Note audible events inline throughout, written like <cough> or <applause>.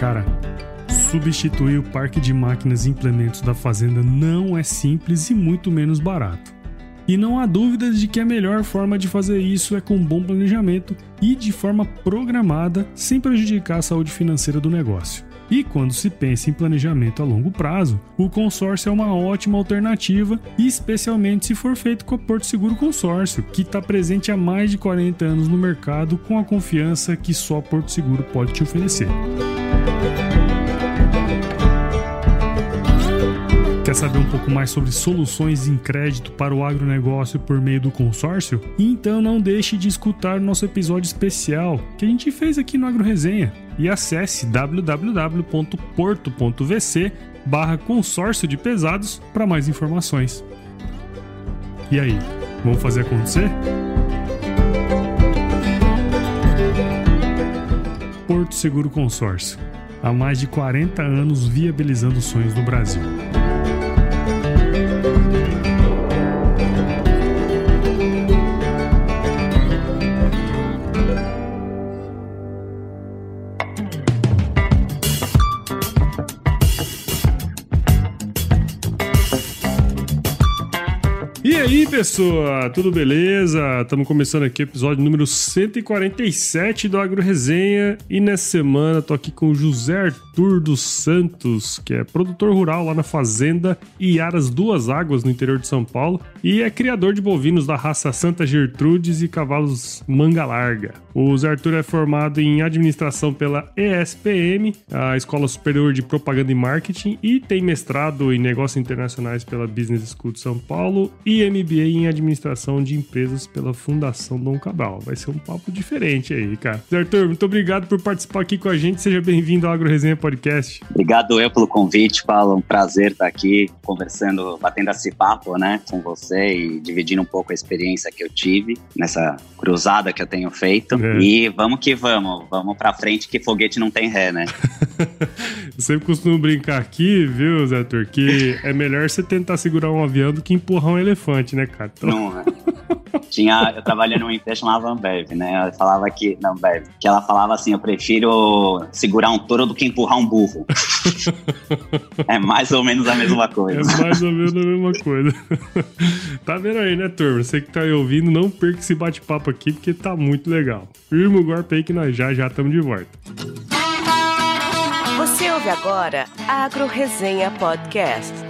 Cara, substituir o parque de máquinas e implementos da fazenda não é simples e muito menos barato. E não há dúvidas de que a melhor forma de fazer isso é com bom planejamento e de forma programada, sem prejudicar a saúde financeira do negócio. E quando se pensa em planejamento a longo prazo, o consórcio é uma ótima alternativa, especialmente se for feito com a Porto Seguro Consórcio, que está presente há mais de 40 anos no mercado com a confiança que só Porto Seguro pode te oferecer. Quer saber um pouco mais sobre soluções em crédito para o agronegócio por meio do consórcio? Então não deixe de escutar o nosso episódio especial que a gente fez aqui no Agro Resenha e acesse www.porto.vc barra consórcio de pesados para mais informações. E aí, vamos fazer acontecer? Porto Seguro Consórcio. Há mais de 40 anos viabilizando sonhos no Brasil. Pessoa? Tudo beleza? Estamos começando aqui o episódio número 147 do Agro Resenha e nessa semana tô aqui com o José Arthur dos Santos, que é produtor rural lá na fazenda Iaras Duas Águas, no interior de São Paulo, e é criador de bovinos da raça Santa Gertrudes e cavalos manga larga. O Zé Arthur é formado em administração pela ESPM, a Escola Superior de Propaganda e Marketing, e tem mestrado em negócios internacionais pela Business School de São Paulo e MBA em administração de empresas pela Fundação Dom Cabral. Vai ser um papo diferente aí, cara. Zé Arthur, muito obrigado por participar aqui com a gente. Seja bem-vindo ao Agro Resenha Podcast. Obrigado eu pelo convite, Paulo. Um prazer estar aqui conversando, batendo esse papo, né, com você e dividindo um pouco a experiência que eu tive nessa cruzada que eu tenho feito. É. E vamos que vamos, vamos pra frente que foguete não tem ré, né? <laughs> eu sempre costumo brincar aqui, viu, Zé Arthur, que é melhor você tentar segurar um avião do que empurrar um elefante, né, cara? Então... Não, é. <laughs> Tinha, eu trabalhei numa empresa chamada Ambev, né? Eu falava que, não, Ambev, que ela falava assim, eu prefiro segurar um touro do que empurrar um burro. <laughs> é mais ou menos a mesma coisa. É mais ou menos a mesma <laughs> coisa. tá vendo aí, né, turma? Você que tá aí ouvindo, não perca esse bate-papo aqui, porque tá muito legal. Firma o golpe aí que nós já já estamos de volta. Você ouve agora Agro Resenha Podcast.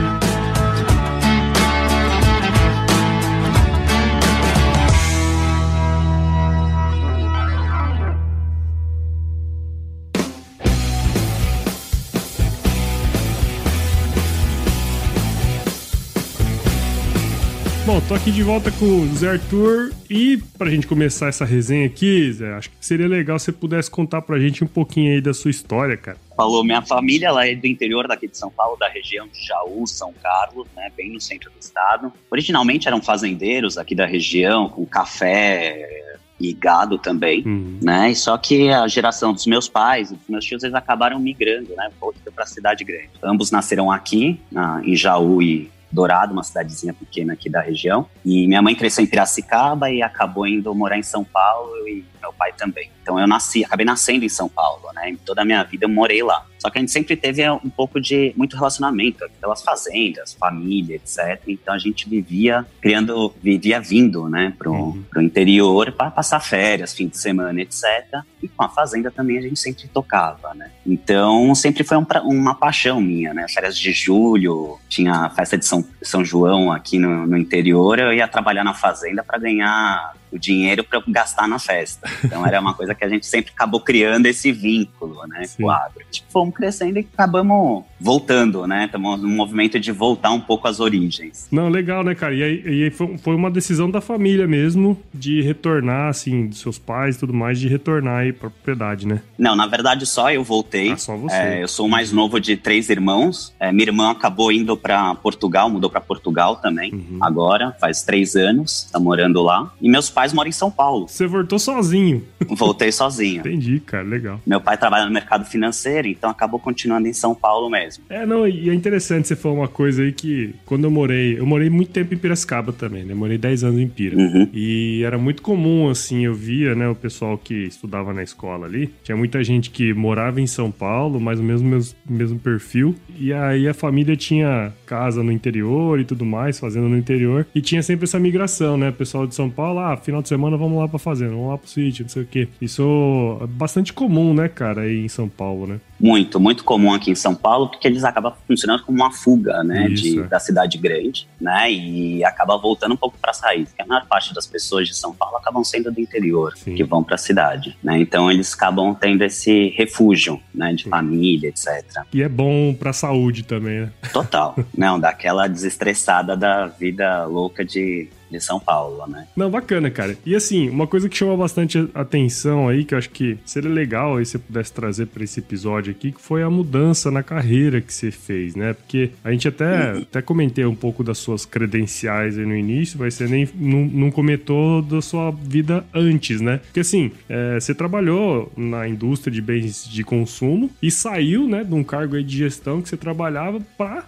Tô aqui de volta com o Zé Arthur e pra gente começar essa resenha aqui, Zé, acho que seria legal se você pudesse contar pra gente um pouquinho aí da sua história, cara. Falou, minha família ela é do interior daqui de São Paulo, da região de Jaú, São Carlos, né, bem no centro do estado. Originalmente eram fazendeiros aqui da região, com café, e gado também, uhum. né? E só que a geração dos meus pais e dos meus tios, eles acabaram migrando, né? Voltando para a cidade grande. Ambos nasceram aqui, na, em Jaú e Dourado, uma cidadezinha pequena aqui da região. E minha mãe cresceu em Piracicaba e acabou indo morar em São Paulo e meu pai também. Então eu nasci, acabei nascendo em São Paulo, né? Em toda a minha vida eu morei lá. Só que a gente sempre teve um pouco de muito relacionamento pelas fazendas, família, etc. Então a gente vivia criando, vivia vindo, né, pro, uhum. pro interior para passar férias, fim de semana, etc. E com a fazenda também a gente sempre tocava, né? Então sempre foi um, uma paixão minha, né? Férias de julho, tinha a festa de São, São João aqui no, no interior, eu ia trabalhar na fazenda para ganhar o dinheiro para gastar na festa. Então era uma coisa que a gente sempre acabou criando esse vínculo, né, Sim. com o agro. Tipo, fomos crescendo e acabamos voltando, né? Estamos num movimento de voltar um pouco às origens. Não, legal, né, cara? E aí, e aí foi, foi, uma decisão da família mesmo de retornar, assim, dos seus pais e tudo mais, de retornar aí pra propriedade, né? Não, na verdade só eu voltei. Ah, só você. É, eu sou o mais novo de três irmãos. É, minha irmã acabou indo para Portugal, mudou para Portugal também, uhum. agora, faz três anos, tá morando lá. E meus pais moram em São Paulo. Você voltou sozinho? <laughs> Voltei sozinho. Entendi, cara, legal. Meu pai trabalha no mercado financeiro, então acabou continuando em São Paulo mesmo. É, não, e é interessante você falar uma coisa aí que quando eu morei, eu morei muito tempo em Piracicaba também, né? morei 10 anos em Pira. Uhum. E era muito comum, assim, eu via, né, o pessoal que estudava na escola ali, tinha muita gente que morava em São Paulo, mais ou menos mesmo, mesmo perfil, e aí a família tinha casa no interior e tudo mais, fazenda no interior, e tinha sempre essa migração, né? Pessoal de São Paulo, ah, final de semana vamos lá pra fazenda, vamos lá pro sítio, não sei o quê. Isso é bastante comum, né, cara, aí em São Paulo, né? Muito, muito comum aqui em São Paulo, porque eles acabam funcionando como uma fuga, né, de, da cidade grande, né, e acaba voltando um pouco para sair. Porque a maior parte das pessoas de São Paulo acabam sendo do interior, Sim. que vão para a cidade, né, então eles acabam tendo esse refúgio, né, de Sim. família, etc. E é bom para a saúde também, né? Total, <laughs> não, daquela desestressada da vida louca de de São Paulo, né? Não, bacana, cara. E assim, uma coisa que chama bastante atenção aí, que eu acho que seria legal aí se você pudesse trazer para esse episódio aqui, que foi a mudança na carreira que você fez, né? Porque a gente até, uhum. até comentei um pouco das suas credenciais aí no início, mas você nem não, não comentou da sua vida antes, né? Porque assim, é, você trabalhou na indústria de bens de consumo e saiu, né, de um cargo aí de gestão que você trabalhava para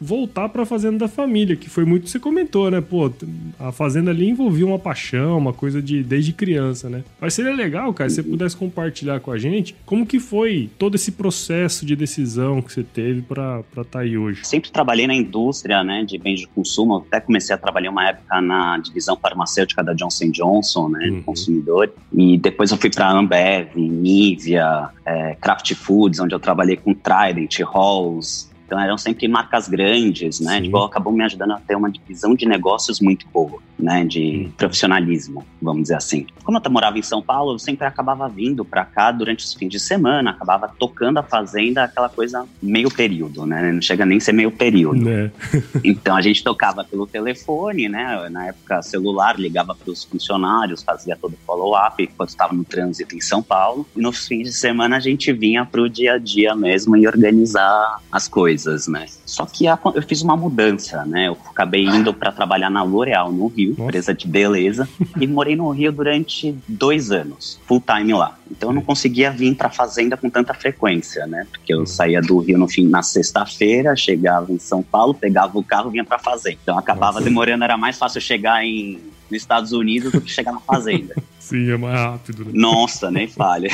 voltar para a fazenda da família, que foi muito que você comentou, né? Pô, a fazenda ali envolvia uma paixão, uma coisa de desde criança, né? Mas seria legal, cara, se você pudesse compartilhar com a gente como que foi todo esse processo de decisão que você teve para estar tá aí hoje. Sempre trabalhei na indústria, né, de bens de consumo, até comecei a trabalhar uma época na divisão farmacêutica da Johnson Johnson, né, uhum. consumidor, e depois eu fui para Ambev, Nivea, é, Kraft Foods, onde eu trabalhei com Trident, Halls, então eram sempre marcas grandes, né? Tipo, acabou me ajudando a ter uma divisão de negócios muito boa, né? De profissionalismo, vamos dizer assim. Como eu morava em São Paulo, eu sempre acabava vindo para cá durante os fins de semana, acabava tocando a fazenda, aquela coisa meio período, né? Não chega nem a ser meio período. É. <laughs> então a gente tocava pelo telefone, né? Na época celular, ligava para os funcionários, fazia todo o follow-up enquanto estava no trânsito em São Paulo. E nos fins de semana a gente vinha para o dia a dia mesmo e organizar as coisas coisas, né? Só que a, eu fiz uma mudança, né? Eu acabei indo para trabalhar na L'Oréal no Rio, Nossa. empresa de beleza, e morei no Rio durante dois anos, full time lá. Então eu não conseguia vir para fazenda com tanta frequência, né? Porque eu saía do Rio no fim na sexta-feira, chegava em São Paulo, pegava o carro, vinha para fazenda. Então acabava Nossa. demorando, era mais fácil chegar em nos Estados Unidos do que chegar na fazenda. Sim, é mais rápido. Né? Nossa, nem falha.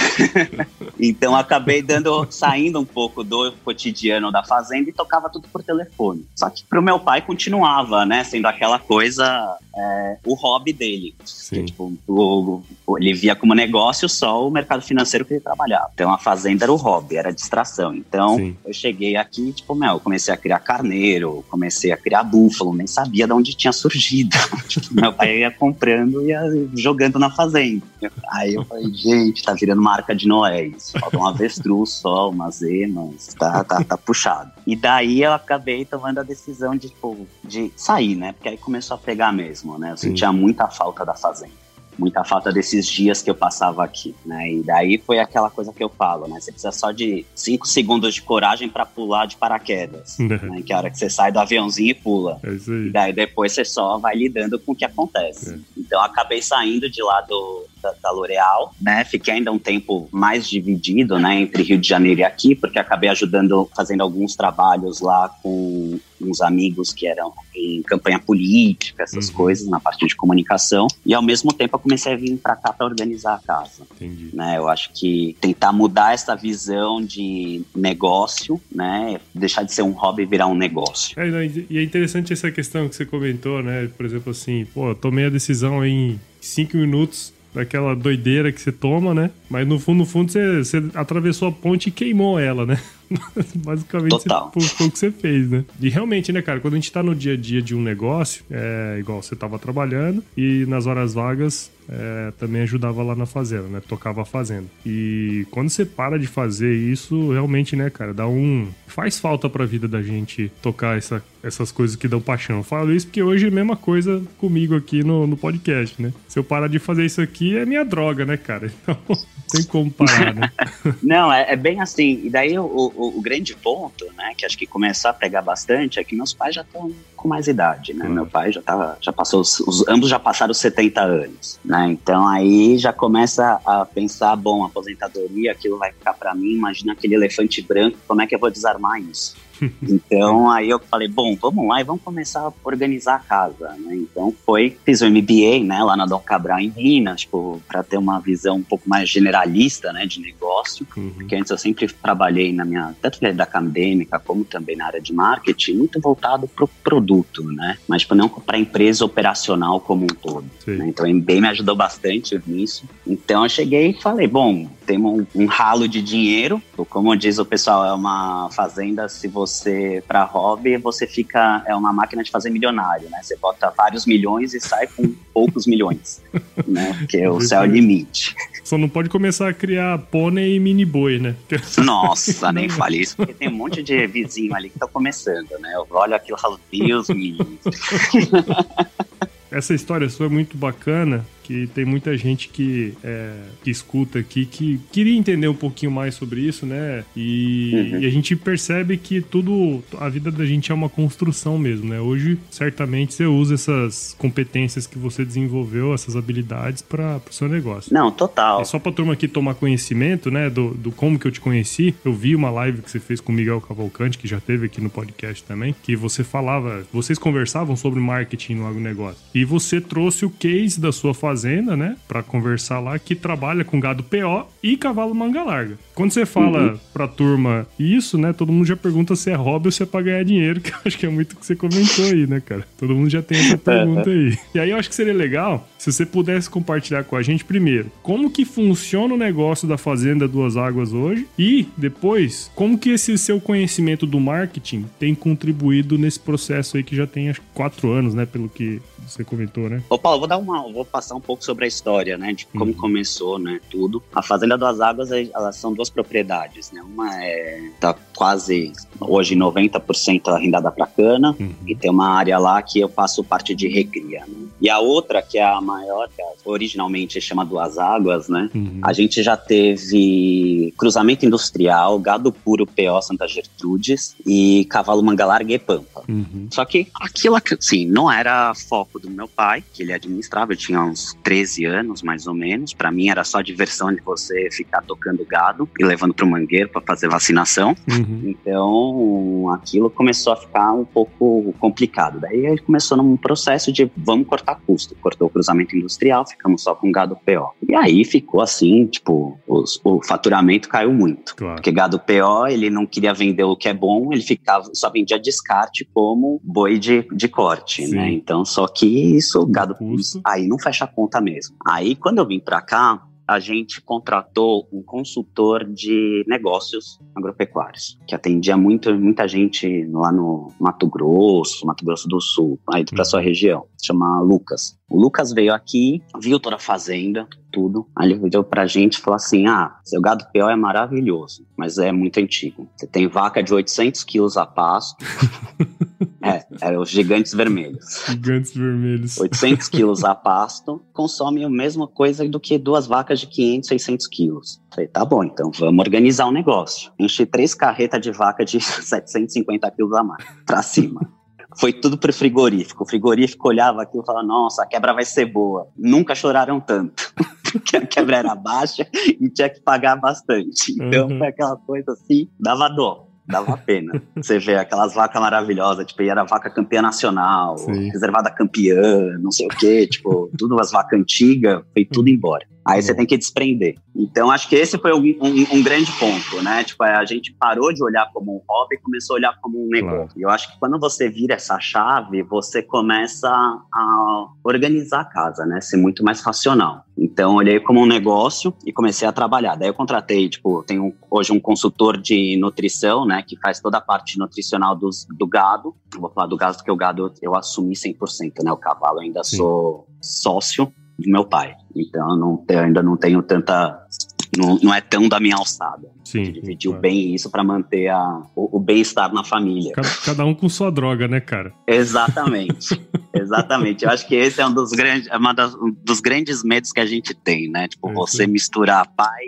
<laughs> então acabei dando, saindo um pouco do cotidiano da fazenda e tocava tudo por telefone. Só que pro meu pai continuava, né, sendo aquela coisa, é, o hobby dele. Que, tipo, o, o, ele via como negócio só o mercado financeiro que ele trabalhava. Então a fazenda era o hobby, era a distração. Então Sim. eu cheguei aqui, tipo, meu, comecei a criar carneiro, comecei a criar búfalo, nem sabia de onde tinha surgido. <laughs> tipo, meu pai ia comprando e ia jogando na fazenda. Aí eu falei, gente, tá virando marca de Noé isso. Falta um avestruz só, umas emas, tá, tá, tá puxado. E daí eu acabei tomando a decisão de, tipo, de sair, né? Porque aí começou a pegar mesmo, né? Eu sentia muita falta da fazenda muita falta desses dias que eu passava aqui, né? E daí foi aquela coisa que eu falo, né? Você precisa só de cinco segundos de coragem para pular de paraquedas, né? Que é a hora que você sai do aviãozinho e pula. É isso aí. E daí depois você só vai lidando com o que acontece. É. Então acabei saindo de lá do, da, da L'Oréal, né? Fiquei ainda um tempo mais dividido, né? Entre Rio de Janeiro e aqui, porque acabei ajudando, fazendo alguns trabalhos lá com uns amigos que eram em campanha política, essas uhum. coisas, na parte de comunicação. E ao mesmo tempo eu comecei a vir para cá para organizar a casa. Entendi. Né? Eu acho que tentar mudar essa visão de negócio, né? Deixar de ser um hobby e virar um negócio. É, e é interessante essa questão que você comentou, né? Por exemplo, assim, pô, tomei a decisão em cinco minutos daquela doideira que você toma, né? Mas no fundo, no fundo, você, você atravessou a ponte e queimou ela, né? <laughs> Basicamente, Total. Você, foi o que você fez, né? E realmente, né, cara, quando a gente tá no dia a dia de um negócio, é igual você tava trabalhando e nas horas vagas é, também ajudava lá na fazenda, né? Tocava a fazenda. E quando você para de fazer isso, realmente, né, cara, dá um. Faz falta pra vida da gente tocar essa, essas coisas que dão paixão. Eu falo isso porque hoje é a mesma coisa comigo aqui no, no podcast, né? Se eu parar de fazer isso aqui, é minha droga, né, cara? <laughs> Então. tem como parar, né? <laughs> Não, é, é, bem assim. E daí o, o, o, grande ponto, né, que acho que começou a pegar bastante, é que meus pais já estão com mais idade, né? Uhum. Meu pai já tava, já passou, os, os, ambos já passaram os 70 anos, né? Então aí já começa a pensar, bom, aposentadoria, aquilo vai ficar para mim, imagina aquele elefante branco, como é que eu vou desarmar isso? Então aí eu falei, bom, vamos lá e vamos começar a organizar a casa, né? Então foi, fiz o MBA, né, lá na Dom Cabral em Minas, tipo, para ter uma visão um pouco mais generalista, né, de negócio, uhum. porque antes eu sempre trabalhei na minha, tanto na acadêmica como também na área de marketing, muito voltado pro produto, né? Mas tipo, não para a empresa operacional como um todo. Né? Então o MBA me ajudou bastante nisso. Então eu cheguei e falei, bom, temos um, um ralo de dinheiro, como diz o pessoal, é uma fazenda se você você para hobby, você fica é uma máquina de fazer milionário, né? Você bota vários milhões e sai com poucos milhões, <laughs> né? Porque o céu é o limite. Só não pode começar a criar pônei e mini boi, né? <laughs> Nossa, nem fale isso, porque tem um monte de vizinho ali que tá começando, né? Eu olho aquilo e falo, Deus me <laughs> Essa história sua é muito bacana, que tem muita gente que, é, que escuta aqui que queria entender um pouquinho mais sobre isso, né? E, uhum. e, a gente percebe que tudo, a vida da gente é uma construção mesmo, né? Hoje, certamente, você usa essas competências que você desenvolveu, essas habilidades para o seu negócio. Não, total. É só pra turma aqui tomar conhecimento, né, do, do como que eu te conheci. Eu vi uma live que você fez com o Miguel Cavalcante, que já teve aqui no podcast também, que você falava, vocês conversavam sobre marketing no agronegócio. E você trouxe o case da sua fazenda fazenda, né? Para conversar lá, que trabalha com gado PO e cavalo manga larga. Quando você fala uhum. pra turma isso, né? Todo mundo já pergunta se é hobby ou se é pra ganhar dinheiro, <laughs> que eu acho que é muito o que você comentou aí, né, cara? Todo mundo já tem essa pergunta aí. E aí eu acho que seria legal se você pudesse compartilhar com a gente primeiro como que funciona o negócio da Fazenda Duas Águas hoje e depois como que esse seu conhecimento do marketing tem contribuído nesse processo aí que já tem acho quatro anos, né? Pelo que você comentou, né? Ô Paulo, vou dar uma, vou passar um pouco sobre a história, né? De como uhum. começou, né? Tudo. A Fazenda Duas Águas, elas são duas propriedades, né? Uma é tá quase hoje 90% arrendada para cana uhum. e tem uma área lá que eu faço parte de recria. Né? E a outra que é a maior, que é, originalmente chama Duas Águas, né? Uhum. A gente já teve cruzamento industrial, gado puro PO Santa Gertrudes e cavalo manga larga e pampa. Uhum. Só que aquilo, assim, não era foco do meu pai, que ele administrava, eu tinha uns 13 anos mais ou menos. Para mim era só diversão de você ficar tocando gado e levando pro mangueiro para fazer vacinação. Uhum. Então aquilo começou a ficar um pouco complicado. Daí ele começou num processo de vamos cortar custo. Cortou o cruzamento industrial, ficamos só com gado PO. E aí ficou assim, tipo, os, o faturamento caiu muito. Claro. Porque gado PO, ele não queria vender o que é bom, ele ficava, só vendia descarte como boi de, de corte, Sim. né? Então, só que isso, gado, aí não fecha a conta mesmo. Aí quando eu vim pra cá, a gente contratou um consultor de negócios agropecuários, que atendia muito, muita gente lá no Mato Grosso, Mato Grosso do Sul, aí para sua região, chama Lucas. O Lucas veio aqui, viu toda a fazenda, tudo. Aí ele deu pra gente e falou assim: ah, seu gado PO é maravilhoso, mas é muito antigo. Você tem vaca de 800 quilos a pasto. <laughs> é, é os gigantes vermelhos. Gigantes vermelhos. 800 quilos a pasto, consome a mesma coisa do que duas vacas de 500, 600 quilos. Falei, tá bom, então vamos organizar o um negócio. Enchi três carretas de vaca de <laughs> 750 quilos a mais, pra cima foi tudo pro frigorífico. O frigorífico olhava aquilo e falava, nossa, a quebra vai ser boa. Nunca choraram tanto. <laughs> Porque a quebra era baixa e tinha que pagar bastante. Então uhum. foi aquela coisa assim, dava dó dava pena. Você vê aquelas vacas maravilhosas, tipo, era vaca campeã nacional, Sim. reservada campeã, não sei o quê, tipo, tudo as vacas antigas, foi tudo embora. Aí você tem que desprender. Então, acho que esse foi um, um, um, grande ponto, né? Tipo, a gente parou de olhar como um hobby e começou a olhar como um negócio. Claro. E eu acho que quando você vira essa chave, você começa a organizar a casa, né? Ser muito mais racional. Então, olhei como um negócio e comecei a trabalhar. Daí eu contratei, tipo, tenho hoje um consultor de nutrição, né? Que faz toda a parte nutricional dos, do gado. Eu vou falar do gado porque o gado eu assumi 100%, né? O cavalo eu ainda Sim. sou sócio do meu pai. Então eu, não, ainda não tenho tanta. Não, não é tão da minha alçada. Sim. Dividiu claro. bem isso para manter a, o, o bem-estar na família. Cada, cada, um com sua droga, né, cara? Exatamente. <laughs> Exatamente. Eu acho que esse é um dos grandes, é uma das, um dos grandes medos que a gente tem, né? Tipo, é você misturar pai,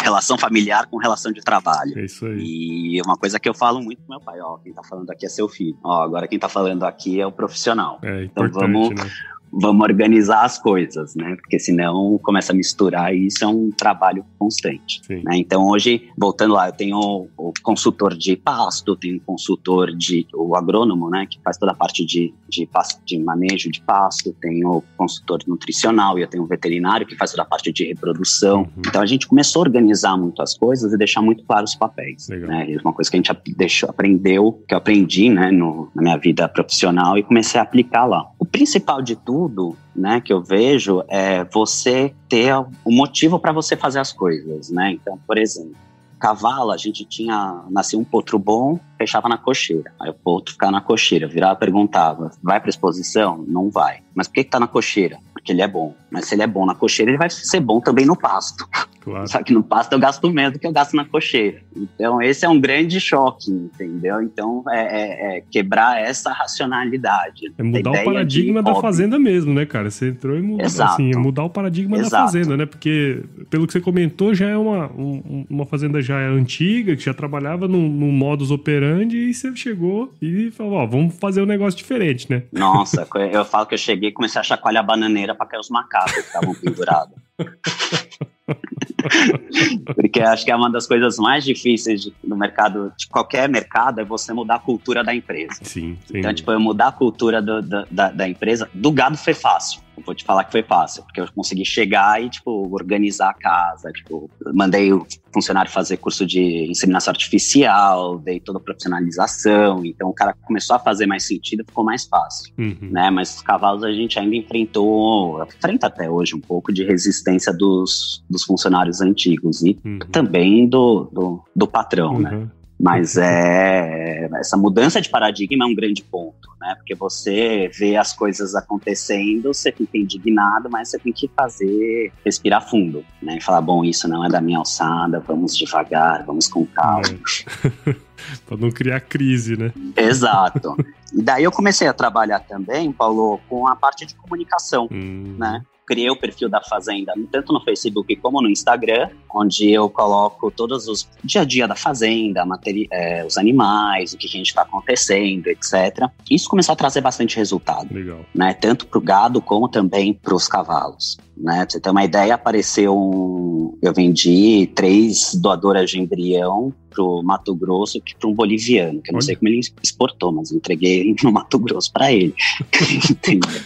relação familiar com relação de trabalho. É isso aí. E uma coisa que eu falo muito pro meu pai, ó, quem tá falando aqui é seu filho. Ó, agora quem tá falando aqui é o profissional. É então vamos, né? Vamos organizar as coisas, né? Porque senão começa a misturar e isso é um trabalho constante. Né? Então hoje, voltando lá, eu tenho o, consultor de pasto, tenho o consultor de o agrônomo, né? Que faz toda a parte de, de, de manejo de pasto, tenho o consultor nutricional e eu tenho o veterinário que faz toda a parte de reprodução. Uhum. Então a gente começou a organizar muito as coisas e deixar muito claro os papéis. Né? Uma coisa que a gente deixou, aprendeu, que eu aprendi, né? No, na minha vida profissional e comecei a aplicar lá. Principal de tudo né, que eu vejo é você ter o motivo para você fazer as coisas, né? Então, por exemplo, cavalo, a gente tinha, nascia um potro bom, fechava na cocheira. Aí o potro ficava na cocheira, virava e perguntava, vai para exposição? Não vai. Mas por que que tá na cocheira? Porque ele é bom. Mas se ele é bom na cocheira, ele vai ser bom também no pasto. Claro. <laughs> Só que no pasto eu gasto menos do que eu gasto na cocheira. Então, esse é um grande choque, entendeu? Então, é, é, é quebrar essa racionalidade. É mudar o paradigma da fazenda mesmo, né, cara? Você entrou e mudou. Exato. Assim, é mudar o paradigma Exato. da fazenda, né? Porque, pelo que você comentou, já é uma, um, uma fazenda já é antiga, que já trabalhava num, num modus operandi, e você chegou e falou, ó, vamos fazer um negócio diferente, né? Nossa, <laughs> eu falo que eu cheguei e comecei a chacoalhar a bananeira para cair os macacos que estavam pendurados. <laughs> <laughs> Porque acho que é uma das coisas mais difíceis de, no mercado, de qualquer mercado, é você mudar a cultura da empresa. Sim, sim. Então, tipo, eu mudar a cultura do, do, da, da empresa, do gado foi fácil. Eu vou te falar que foi fácil, porque eu consegui chegar e, tipo, organizar a casa, tipo, mandei o funcionário fazer curso de inseminação artificial, dei toda a profissionalização, então o cara começou a fazer mais sentido, ficou mais fácil, uhum. né? Mas os cavalos a gente ainda enfrentou, enfrenta até hoje um pouco de resistência dos, dos funcionários antigos e uhum. também do, do, do patrão, né? uhum. né? Mas é essa mudança de paradigma é um grande ponto, né? Porque você vê as coisas acontecendo, você fica indignado, mas você tem que fazer respirar fundo, né? E falar, bom, isso não é da minha alçada, vamos devagar, vamos com calma. É. <laughs> para não criar crise, né? Exato. E daí eu comecei a trabalhar também, Paulo, com a parte de comunicação, hum. né? Criei o perfil da Fazenda, tanto no Facebook como no Instagram, onde eu coloco todos os dia a dia da Fazenda, é, os animais, o que a gente está acontecendo, etc. Isso começou a trazer bastante resultado. Legal. Né? Tanto para o gado como também para os cavalos. Né? Pra você ter uma ideia, apareceu um. Eu vendi três doadoras de embrião pro Mato Grosso que para um boliviano, que eu não Olha. sei como ele exportou, mas entreguei no Mato Grosso para ele. <laughs> Entendeu?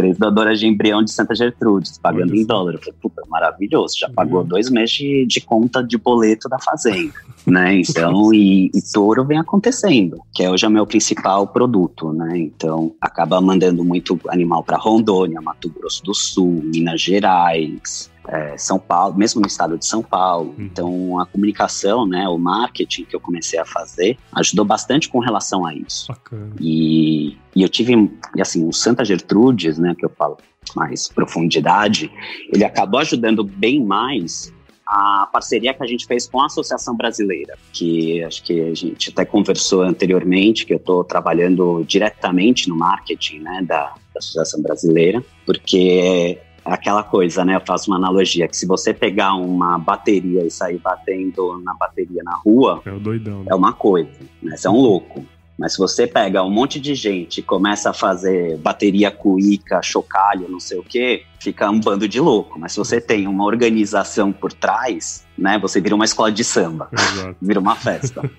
Três doadoras de embrião de Santa Gertrudes, pagando em dólar. Eu falei, puta, maravilhoso, já pagou uhum. dois meses de, de, conta de boleto da fazenda, né? Então, <laughs> e, e touro vem acontecendo, que é hoje é o meu principal produto, né? Então, acaba mandando muito animal para Rondônia, Mato Grosso do Sul, Minas Gerais, é, São Paulo, mesmo no estado de São Paulo. Uhum. Então, a comunicação, né, o marketing que eu comecei a fazer ajudou bastante com relação a isso. Bacana. E, e eu tive, e assim, o Santa Gertrudes, né, que eu falo mais profundidade, ele acabou ajudando bem mais a parceria que a gente fez com a Associação Brasileira, que acho que a gente até conversou anteriormente, que eu estou trabalhando diretamente no marketing né, da, da Associação Brasileira, porque aquela coisa, né? Eu faço uma analogia que se você pegar uma bateria e sair batendo na bateria na rua, é, o doidão, né? é uma coisa, né? Você é um louco. Mas se você pega um monte de gente e começa a fazer bateria cuíca, chocalho, não sei o quê, fica um bando de louco. Mas se você tem uma organização por trás, né? Você vira uma escola de samba. Exato. <laughs> Vira uma festa.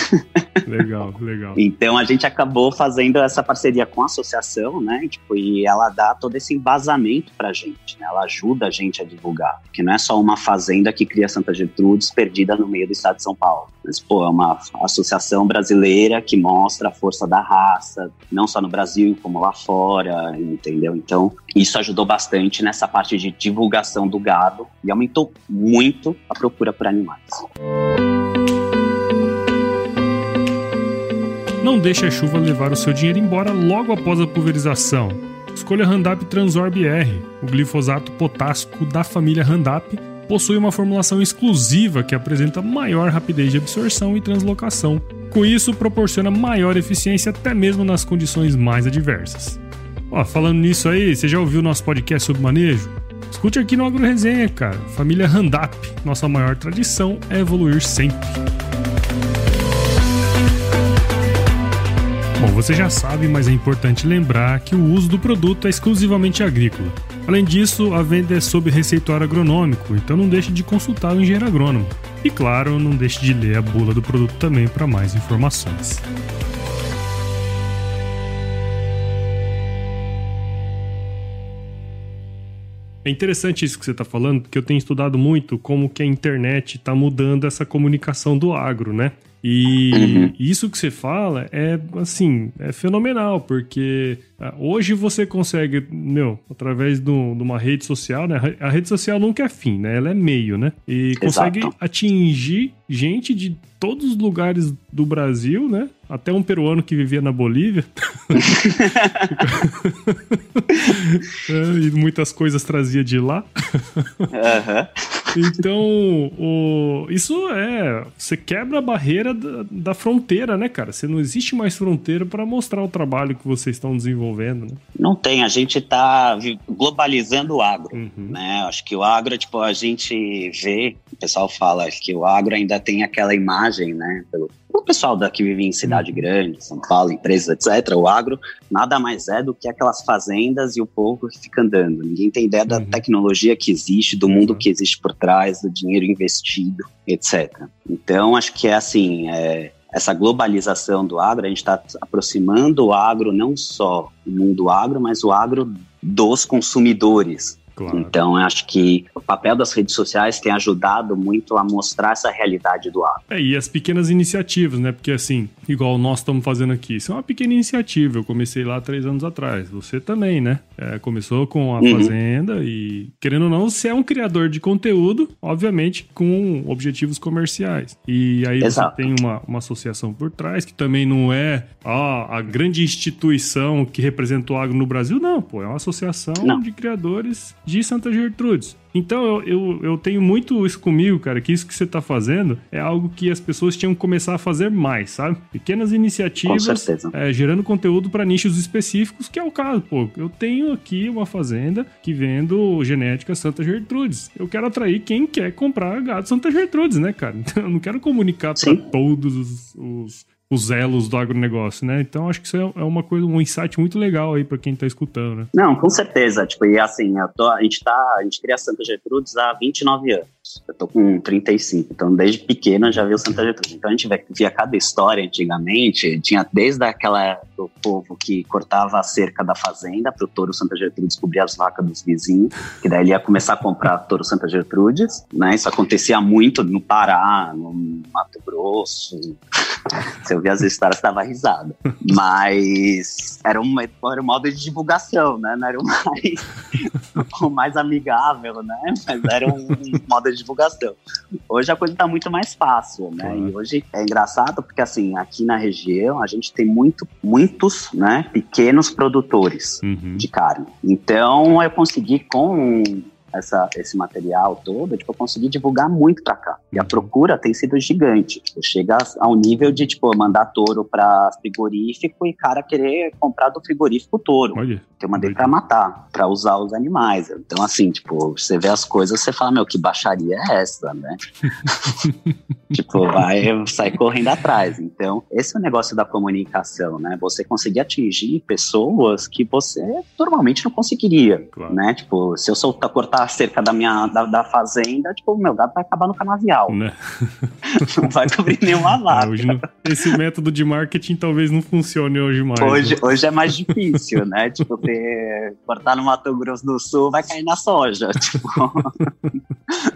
<laughs> legal, legal. Então a gente acabou fazendo essa parceria com a associação, né? Tipo, e ela dá todo esse embasamento pra gente, né? Ela ajuda a gente a divulgar. Porque não é só uma fazenda que cria Santa Gertrudes perdida no meio do estado de São Paulo. Mas, pô, é uma associação brasileira que mostra a força da raça, não só no Brasil, como lá fora, entendeu? Então, isso ajudou bastante nessa parte de divulgação do gado e aumentou muito a procura por animais. Não deixe a chuva levar o seu dinheiro embora logo após a pulverização. Escolha Randap Transorb R, o glifosato potássico da família Randap possui uma formulação exclusiva que apresenta maior rapidez de absorção e translocação. Com isso, proporciona maior eficiência até mesmo nas condições mais adversas. Ó, falando nisso aí, você já ouviu nosso podcast sobre manejo? Escute aqui no Agro Resenha, cara. Família Randap. Nossa maior tradição é evoluir sempre. Bom, você já sabe, mas é importante lembrar que o uso do produto é exclusivamente agrícola. Além disso, a venda é sob receituário agronômico, então não deixe de consultar o engenheiro agrônomo. E claro, não deixe de ler a bula do produto também para mais informações. É interessante isso que você está falando, porque eu tenho estudado muito como que a internet está mudando essa comunicação do agro, né? E uhum. isso que você fala é, assim, é fenomenal, porque ah, hoje você consegue, meu, através de uma rede social, né? A rede social nunca é fim, né? Ela é meio, né? E consegue Exato. atingir gente de todos os lugares do Brasil, né? Até um peruano que vivia na Bolívia. <laughs> é, e muitas coisas trazia de lá. Uhum. Então, o, isso é. Você quebra a barreira da, da, fronteira, né, cara? Você não existe mais fronteira para mostrar o trabalho que vocês estão desenvolvendo, né? Não tem. A gente está globalizando o agro, uhum. né? Acho que o agro, tipo, a gente vê, o pessoal fala que o agro ainda tem aquela imagem, né? Pelo, o pessoal daqui vive em cidade uhum. grande, São Paulo, empresas, etc., o agro nada mais é do que aquelas fazendas e o povo que fica andando. Ninguém tem ideia da uhum. tecnologia que existe, do mundo uhum. que existe por trás, do dinheiro investido, etc. Então, acho que é assim, é, essa globalização do agro, a gente está aproximando o agro, não só o mundo agro, mas o agro dos consumidores. Claro. Então, acho que o papel das redes sociais tem ajudado muito a mostrar essa realidade do agro. É, e as pequenas iniciativas, né? Porque assim, igual nós estamos fazendo aqui, isso é uma pequena iniciativa. Eu comecei lá três anos atrás. Você também, né? É, começou com a uhum. Fazenda e, querendo ou não, você é um criador de conteúdo, obviamente, com objetivos comerciais. E aí Exato. você tem uma, uma associação por trás, que também não é a grande instituição que representa o agro no Brasil, não, pô. É uma associação não. de criadores de Santa Gertrudes. Então eu, eu, eu, tenho muito isso comigo, cara, que isso que você está fazendo é algo que as pessoas tinham que começar a fazer mais, sabe? Pequenas iniciativas é, gerando conteúdo para nichos específicos, que é o caso, pô. Eu tenho aqui uma fazenda que vendo genética Santa Gertrudes. Eu quero atrair quem quer comprar gado Santa Gertrudes, né, cara? <laughs> Então eu não quero comunicar para todos os, os os elos do agronegócio, né? Então acho que isso é, é uma coisa, um insight muito legal aí para quem está escutando, né? Não, com certeza. Tipo, e assim, tô, a gente tá, a gente cria Santa Gertrudes há 29 anos. Eu tô com 35, então desde pequeno eu já vi o Santa Gertrudes. Então a gente via cada história antigamente, tinha desde aquela do povo que cortava a cerca da fazenda para o touro Santa Gertrudes cobrir as vacas dos vizinhos, que daí ele ia começar a comprar touro Santa Gertrudes, né? Isso acontecia muito no Pará, no Mato Grosso. <laughs> Você ouvia as histórias, dava risada. Mas era um, era um modo de divulgação, né? Não era o <laughs> mais, o mais amigável, né? Mas era um modo de divulgação. Hoje a coisa está muito mais fácil, né? Uhum. E hoje é engraçado porque, assim, aqui na região a gente tem muito, muitos, né, pequenos produtores uhum. de carne. Então eu consegui com essa, esse material todo, tipo, eu consegui divulgar muito para cá. E a uhum. procura tem sido gigante. Tipo, chega ao nível de, tipo, mandar touro para frigorífico e cara querer comprar do frigorífico touro. Olha. Que eu mandei para matar, para usar os animais. Então, assim, tipo, você vê as coisas, você fala, meu, que baixaria é essa, né? <laughs> tipo, vai sair correndo atrás. Então, esse é o negócio da comunicação, né? Você conseguir atingir pessoas que você normalmente não conseguiria, claro. né? Tipo, se eu soltar, cortar a cerca da minha da, da fazenda, tipo, o meu gado vai acabar no canavial. Né? <laughs> não vai cobrir nenhuma <laughs> vaca. É, não, esse método de marketing talvez não funcione hoje mais. Hoje, né? hoje é mais difícil, né? <laughs> tipo, ter, cortar no Mato Grosso do Sul vai cair na soja. Tipo,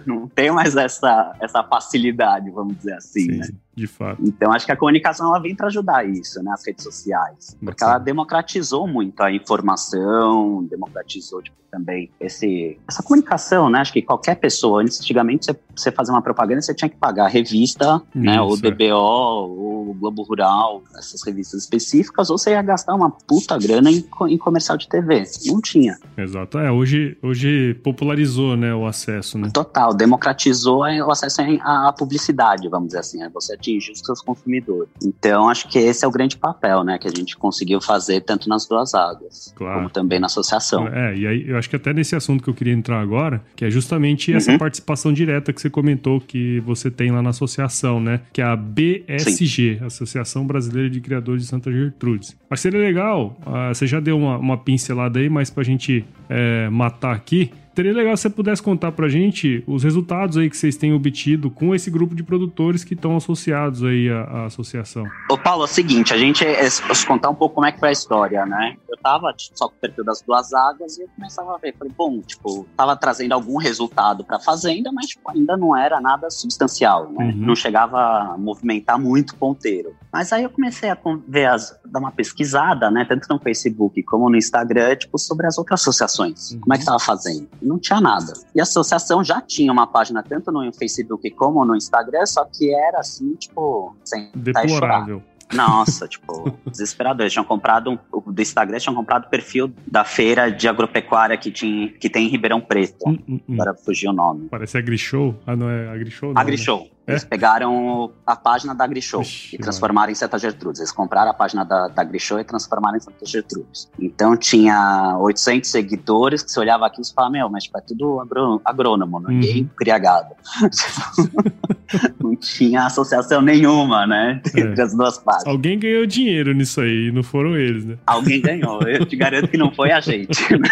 não tem mais essa, essa facilidade, vamos dizer assim, Sim. né? De fato. Então acho que a comunicação ela vem para ajudar isso, né, as redes sociais, porque ela democratizou muito a informação, democratizou tipo, também esse essa comunicação, né? Acho que qualquer pessoa, antigamente você, você fazer uma propaganda você tinha que pagar a revista, né, isso, né, o DBO, é. o Globo Rural, essas revistas específicas, ou você ia gastar uma puta grana em, em comercial de TV. Não tinha. Exato. É, hoje hoje popularizou, né, o acesso, né? Total, democratizou o acesso à publicidade, vamos dizer assim. Você atingir os seus consumidores. Então, acho que esse é o grande papel, né, que a gente conseguiu fazer tanto nas duas águas, claro. como também na associação. É, e aí eu acho que até nesse assunto que eu queria entrar agora, que é justamente essa uhum. participação direta que você comentou que você tem lá na associação, né, que é a BSG, Sim. Associação Brasileira de Criadores de Santa Gertrudes. Mas seria legal, uh, você já deu uma, uma pincelada aí, mas pra gente é, matar aqui, Seria legal se você pudesse contar pra gente os resultados aí que vocês têm obtido com esse grupo de produtores que estão associados aí à, à, associação. Ô Paulo, é o seguinte, a gente, é, é, contar um pouco como é que foi a história, né? Eu tava tipo, só com o perfil das duas águas e eu começava a ver, falei, bom, tipo, tava trazendo algum resultado pra fazenda, mas tipo, ainda não era nada substancial, né? Uhum. Não chegava a movimentar muito ponteiro. Mas aí eu comecei a ver as, dar uma pesquisada, né? Tanto no Facebook como no Instagram, tipo, sobre as outras associações. Uhum. Como é que tava fazendo? Não tinha nada. E a associação já tinha uma página tanto no Facebook como no Instagram, só que era assim, tipo, sem Deplorável. Nossa, tipo, desesperador. Eles tinham comprado, um, do Instagram, tinham comprado o perfil da feira de agropecuária que, tinha, que tem em Ribeirão Preto. Hum, hum, hum. Agora fugiu o nome. Parece AgriShow. Ah, não é AgriShow? Não, AgriShow. Né? Eles é? pegaram a página da Grishow e transformaram em Santa Gertrudes. Eles compraram a página da, da Grishow e transformaram em Santa Gertrudes. Então tinha 800 seguidores que você olhava aqui e falava, meu, mas tipo, é tudo agrônomo, ninguém uhum. cria gado. <laughs> <laughs> não tinha associação nenhuma, né? É. Entre as duas páginas. Alguém ganhou dinheiro nisso aí, não foram eles, né? Alguém ganhou. Eu te garanto que não foi a gente. Né?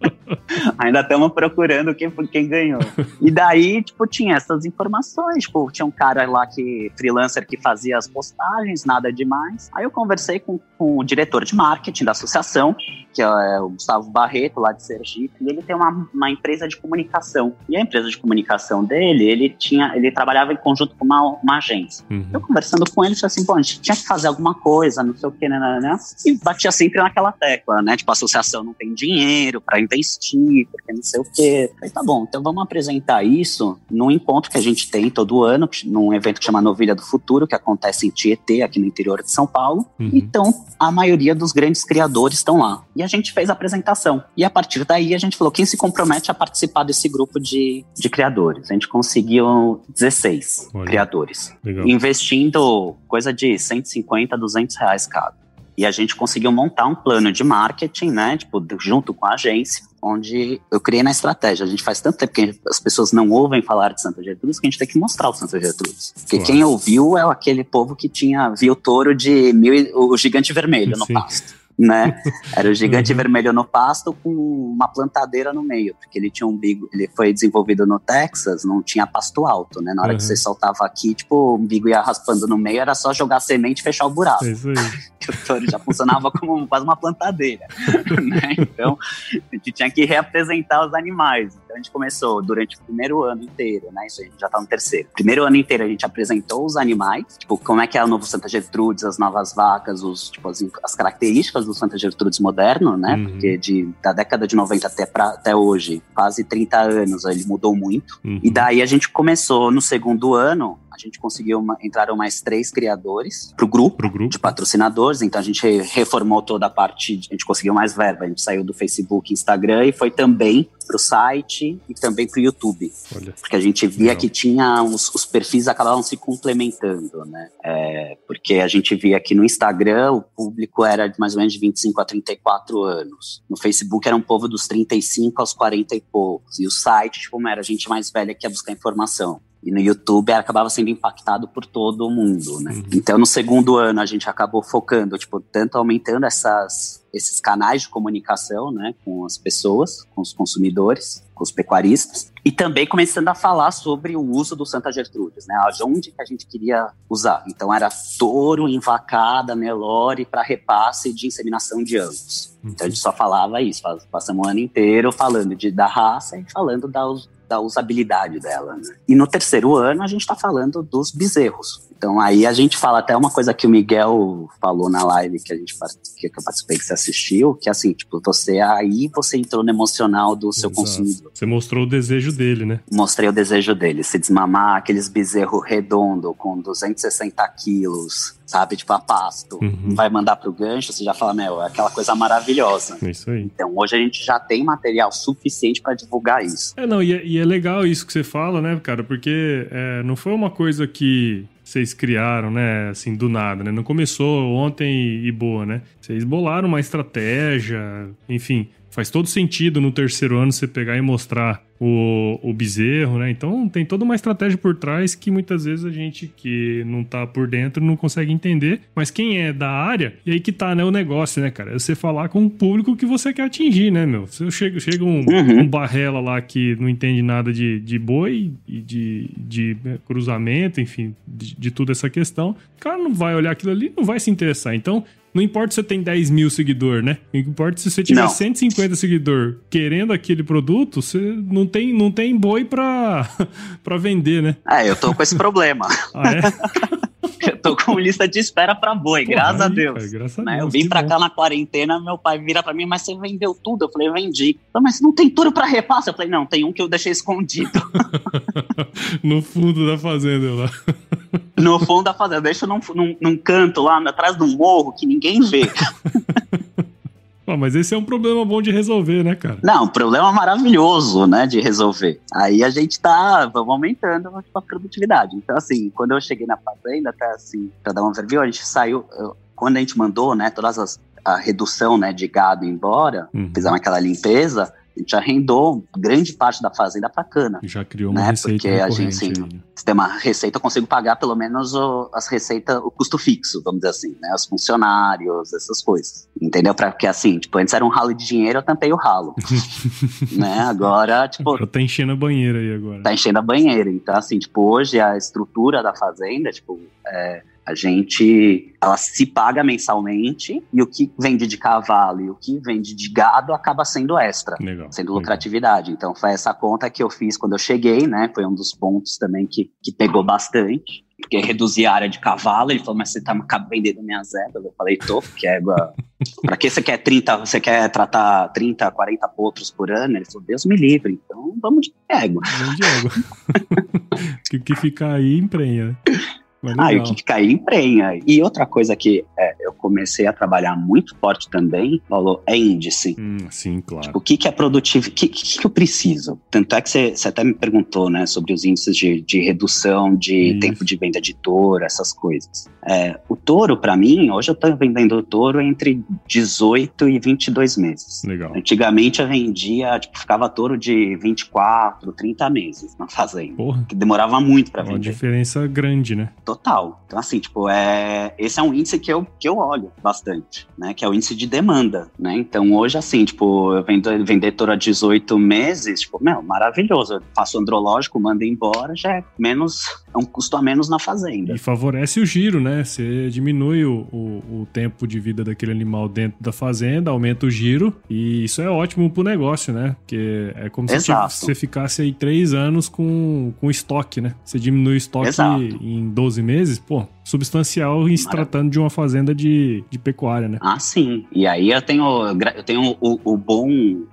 <laughs> Ainda estamos procurando quem, quem ganhou. E daí, tipo, tinha essas informações. Tipo, tinha um cara lá que, freelancer, que fazia as postagens, nada demais. Aí eu conversei com, com o diretor de marketing da associação, que é o Gustavo Barreto, lá de Sergipe, e ele tem uma, uma empresa de comunicação. E a empresa de comunicação dele, ele tinha, ele trabalhava em conjunto com uma, uma agência. Uhum. Eu conversando com ele, falei assim, bom, a gente tinha que fazer alguma coisa, não sei o que, né, né, né, e batia sempre naquela tecla, né, tipo, a associação não tem dinheiro para investir, porque não sei o que. Falei, tá bom, então vamos apresentar isso num encontro que a gente tem todo ano, num evento que chama Novilha do Futuro, que acontece em Tietê, aqui no interior de São Paulo. Uhum. Então, a maioria dos grandes criadores estão lá. E a gente fez a apresentação. E a partir daí a gente falou: quem se compromete a participar desse grupo de, de criadores? A gente conseguiu 16 Olha, criadores, legal. investindo coisa de 150, 200 reais cada. E a gente conseguiu montar um plano de marketing, né? Tipo, junto com a agência, onde eu criei na estratégia. A gente faz tanto tempo que as pessoas não ouvem falar de Santa Gertrudes que a gente tem que mostrar o Santa Gertrudes. Porque quem ouviu é aquele povo que tinha viu o touro de mil, o gigante vermelho no pasto né? <laughs> Era o gigante uhum. vermelho no pasto com uma plantadeira no meio, porque ele tinha um umbigo, ele foi desenvolvido no Texas, não tinha pasto alto, né? Na hora uhum. que você soltava aqui, tipo, o umbigo ia raspando no meio, era só jogar semente e fechar o buraco. É isso aí. <laughs> o touro já funcionava como quase uma plantadeira, <laughs> né? Então, a gente tinha que reapresentar os animais. Então, a gente começou durante o primeiro ano inteiro, né? Isso a gente já tá no terceiro. Primeiro ano inteiro a gente apresentou os animais, tipo, como é que é o novo Santa Gertrudes, as novas vacas, os, tipo, as, as características do Santa Gertrudes moderno, né? Uhum. Porque de, da década de 90 até, pra, até hoje, quase 30 anos, ele mudou muito. Uhum. E daí a gente começou no segundo ano a gente conseguiu uma, entraram mais três criadores para o grupo, grupo, de patrocinadores, então a gente reformou toda a parte, a gente conseguiu mais verba, a gente saiu do Facebook, Instagram e foi também para o site e também para o YouTube, Olha, porque a gente via legal. que tinha os, os, perfis acabavam se complementando, né? É, porque a gente via que no Instagram o público era de mais ou menos de 25 a 34 anos, no Facebook era um povo dos 35 aos 40 e poucos, e o site, tipo, era gente mais velha que ia buscar informação. E no YouTube acabava sendo impactado por todo mundo, né? Uhum. Então, no segundo ano, a gente acabou focando, tipo, tanto aumentando essas, esses canais de comunicação, né, com as pessoas, com os consumidores, com os pecuaristas, e também começando a falar sobre o uso do Santa Gertrudes, né, onde que a gente queria usar. Então, era touro, invacada, Nelore, para repasse de inseminação de anos. Então, a gente só falava isso, passamos o ano inteiro falando de, da raça e falando da, da usabilidade dela. Né? E no terceiro ano a gente está falando dos bezerros. Então aí a gente fala até uma coisa que o Miguel falou na live que a gente que eu participei que você assistiu, que é assim, tipo, você aí você entrou no emocional do seu Exato. consumidor. Você mostrou o desejo dele, né? Mostrei o desejo dele, se desmamar aqueles bezerros redondo com 260 quilos, sabe? Tipo, a pasto. Uhum. Vai mandar pro gancho, você já fala, meu, é aquela coisa maravilhosa. É isso aí. Então, hoje a gente já tem material suficiente para divulgar isso. É, não, e é, e é, legal isso que você fala, né, cara? Porque é, não foi uma coisa que vocês criaram, né? Assim, do nada, né? Não começou ontem e boa, né? Vocês bolaram uma estratégia, enfim, faz todo sentido no terceiro ano você pegar e mostrar o, o bezerro, né? Então tem toda uma estratégia por trás que muitas vezes a gente que não tá por dentro não consegue entender. Mas quem é da área, e aí que tá, né, o negócio, né, cara? É você falar com o público que você quer atingir, né, meu? Se chega, chega um, uhum. um barrela lá que não entende nada de, de boi e de, de cruzamento, enfim, de, de toda essa questão, o cara não vai olhar aquilo ali, não vai se interessar. Então, não importa se você tem 10 mil seguidores, né? Não importa se você tiver não. 150 seguidores querendo aquele produto, você não tem, não tem boi pra, <laughs> pra vender, né? É, eu tô com esse problema. ah, é? <laughs> Tô com lista de espera pra boi, graças, aí, a Deus, cara, graças a? Deus. Eu vim pra bom. cá na quarentena, meu pai vira pra mim, mas você vendeu tudo? Eu falei, vendi. Mas não tem tudo pra repasse? Eu falei, não, tem um que eu deixei escondido. <laughs> no fundo da fazenda lá. no fundo da fazenda, deixa num, num, num canto lá, atrás do morro, que ninguém vê. <laughs> Oh, mas esse é um problema bom de resolver, né, cara? Não, um problema maravilhoso, né, de resolver. Aí a gente tá, vamos aumentando a produtividade. Então, assim, quando eu cheguei na fazenda, até assim, pra dar uma overview, a gente saiu, quando a gente mandou, né, todas as, a redução, né, de gado embora, uhum. fizemos aquela limpeza, a gente arrendou grande parte da fazenda para cana. Já criou uma né? receita Porque a gente, assim, né? se tem uma receita, eu consigo pagar pelo menos o, as receitas, o custo fixo, vamos dizer assim, né? Os funcionários, essas coisas. Entendeu? Porque assim, tipo, antes era um ralo de dinheiro, eu tampei o ralo. <laughs> né? Agora, tipo. Agora tá enchendo a banheira aí agora. Tá enchendo a banheira. Então, assim, tipo, hoje a estrutura da fazenda, tipo, é, a gente, ela se paga mensalmente e o que vende de cavalo e o que vende de gado acaba sendo extra, legal, sendo legal. lucratividade. Então foi essa conta que eu fiz quando eu cheguei, né? Foi um dos pontos também que, que pegou bastante. Porque reduzir a área de cavalo, ele falou, mas você tá vendendo minhas éguas? Eu falei, tô, porque égua. <laughs> pra que você quer 30, você quer tratar 30, 40 potros por ano? Ele falou, Deus me livre, então vamos de égua. Vamos de égua. <laughs> que, que ficar aí emprenha. Ah, e o que cair emprenha. E outra coisa que é, eu comecei a trabalhar muito forte também, falou, é índice. Hum, sim, claro. Tipo, o que, que é produtivo? O que, que, que, eu preciso? Tanto é que você até me perguntou, né, sobre os índices de, de redução de Isso. tempo de venda de touro, essas coisas. É, o touro, para mim, hoje eu tô vendendo touro entre 18 e 22 meses. Legal. Antigamente eu vendia, tipo, ficava touro de 24, 30 meses na fazenda. Porra. Que demorava muito para vender. Uma diferença grande, né? Tô total. Então, assim, tipo, é, esse é um índice que eu, que eu olho bastante, né? Que é o índice de demanda, né? Então, hoje, assim, tipo, eu vendo, vender touro a 18 meses, tipo, meu, maravilhoso. Eu faço andrológico, mando embora, já é menos, é um custo a menos na fazenda. E favorece o giro, né? Você diminui o, o, o tempo de vida daquele animal dentro da fazenda, aumenta o giro, e isso é ótimo pro negócio, né? Porque é como se você ficasse aí três anos com, com estoque, né? Você diminui o estoque Exato. em 12 meses, pô, substancial em se tratando de uma fazenda de, de pecuária, né? Ah, sim. E aí eu tenho, eu tenho o, o bom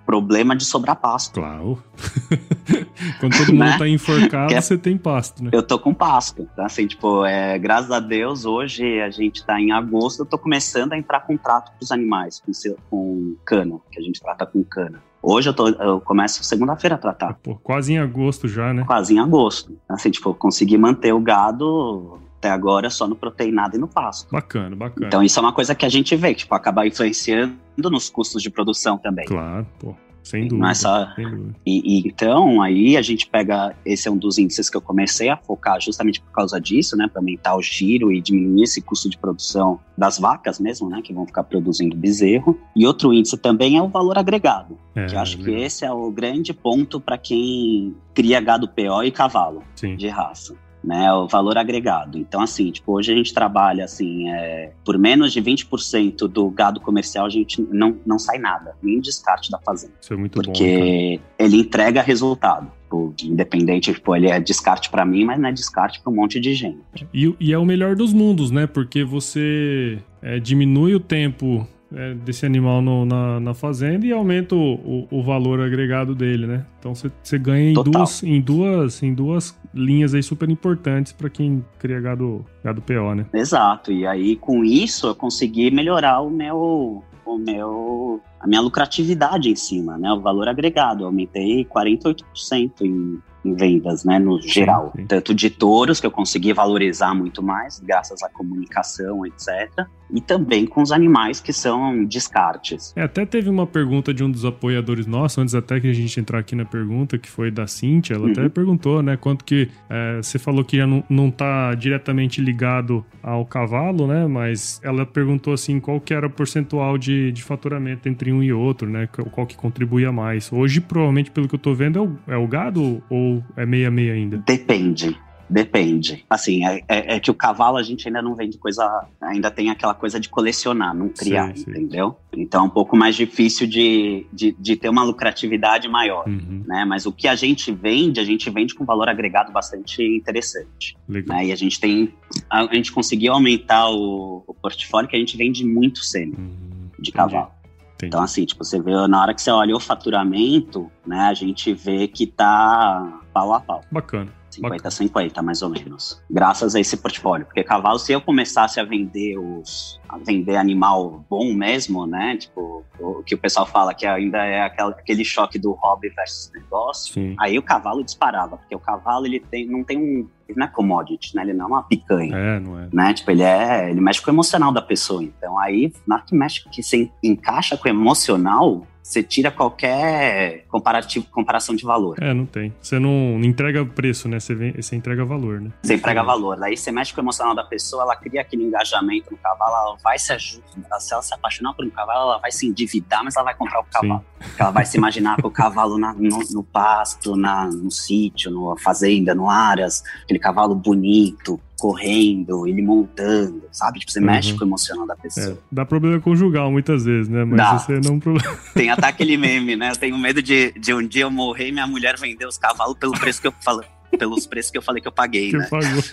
problema de sobrar pasto. Claro. <laughs> Quando todo mundo né? tá enforcado, é... você tem pasto, né? Eu tô com pasto. Então, assim, tipo, é, graças a Deus, hoje a gente tá em agosto, eu tô começando a entrar com trato pros animais, com, com cana, que a gente trata com cana. Hoje eu, tô, eu começo segunda-feira a tratar. Pô, quase em agosto já, né? Quase em agosto. Assim, tipo, eu consegui manter o gado até agora só no proteinado e no pasto. Bacana, bacana. Então isso é uma coisa que a gente vê, que tipo, acaba influenciando nos custos de produção também. Claro, pô. Sem dúvida. Não só... Sem dúvida. E, e, então, aí a gente pega. Esse é um dos índices que eu comecei a focar justamente por causa disso, né? Para aumentar o giro e diminuir esse custo de produção das vacas mesmo, né? Que vão ficar produzindo bezerro. E outro índice também é o valor agregado. É, que eu acho que esse é o grande ponto para quem cria gado PO e cavalo Sim. de raça né, o valor agregado. Então, assim, tipo, hoje a gente trabalha, assim, é, por menos de 20% do gado comercial a gente não, não sai nada, nem descarte da fazenda. Isso é muito porque bom. Porque ele entrega resultado. Tipo, independente, tipo, ele é descarte para mim, mas não é descarte para um monte de gente. E, e, é o melhor dos mundos, né? Porque você é, diminui o tempo é, desse animal no, na, na, fazenda e aumenta o, o, o, valor agregado dele, né? Então você ganha em duas, em, duas, em duas linhas aí super importantes para quem cria gado, gado PO, né? Exato. E aí com isso eu consegui melhorar o meu, o meu a minha lucratividade em cima, né? O valor agregado. Eu aumentei 48% em em vendas, né, no geral. sim. Tanto de touros, que eu consegui valorizar muito mais, graças à comunicação, etc. E também com os animais que são descartes. É, até teve uma pergunta de um dos apoiadores nossos, antes até que a gente entrar aqui na pergunta, que foi da Cintia, ela Uhum. até perguntou, né, quanto que é, você falou que já não, não tá diretamente ligado ao cavalo, né, mas ela perguntou assim, qual que era o percentual de, de faturamento entre um e outro, né, qual, que contribuía mais. Hoje, provavelmente, pelo que eu tô vendo, é o, é o gado ou é meia-meia ainda? Depende. Depende. Assim, é, é- é que o cavalo a gente ainda não vende coisa. Ainda tem aquela coisa de colecionar, não criar, Sim, sim. entendeu? Então é um pouco mais difícil de, de, de ter uma lucratividade maior. Uhum, Né? Mas o que a gente vende, a gente vende com valor agregado bastante interessante. legal. Né? E a gente tem. A, a gente conseguiu aumentar o, o portfólio que a gente vende muito sêmen Uhum, de cavalo. entendi. Então, assim, tipo, você vê, na hora que você olha o faturamento, né, a gente vê que tá pau a pau. Bacana. 50-50, mais ou menos. Graças a esse portfólio. Porque cavalo, se eu começasse a vender os. a vender animal bom mesmo, né? Tipo, o que o pessoal fala que ainda é aquela- aquele choque do hobby versus negócio. Sim. Aí o cavalo disparava, porque o cavalo ele tem, não tem um. Ele não é commodity, né? Ele não é uma picanha. É, não é? Né? Tipo, ele é. Ele mexe com o emocional da pessoa. Então aí, na hora que mexe, que você encaixa com o emocional, você tira qualquer comparativo, comparação de valor. É, não tem. Você não entrega preço, né? Você, vem, você entrega valor, né? Você emprega valor. Daí você mexe com o emocional da pessoa, ela cria aquele engajamento no cavalo, ela vai se ajudar. Se ela se apaixonar por um cavalo, ela vai se endividar, mas ela vai comprar o cavalo. Ela vai se imaginar com o cavalo na- no, no pasto, na, no sítio, na fazenda, no aras, aquele cavalo bonito, correndo, ele montando, sabe? Tipo, você Uhum. mexe com o emocional da pessoa. É, dá problema conjugal muitas vezes, né? Mas Dá. você não problema. <laughs> Tem até aquele meme, né? Eu tenho medo de, de um dia eu morrer e minha mulher vender os cavalos pelo preço que eu falei. Pelos preços que eu falei que eu paguei, que né? pagou.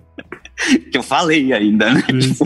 <laughs> Que eu falei ainda, né? Sim, sim.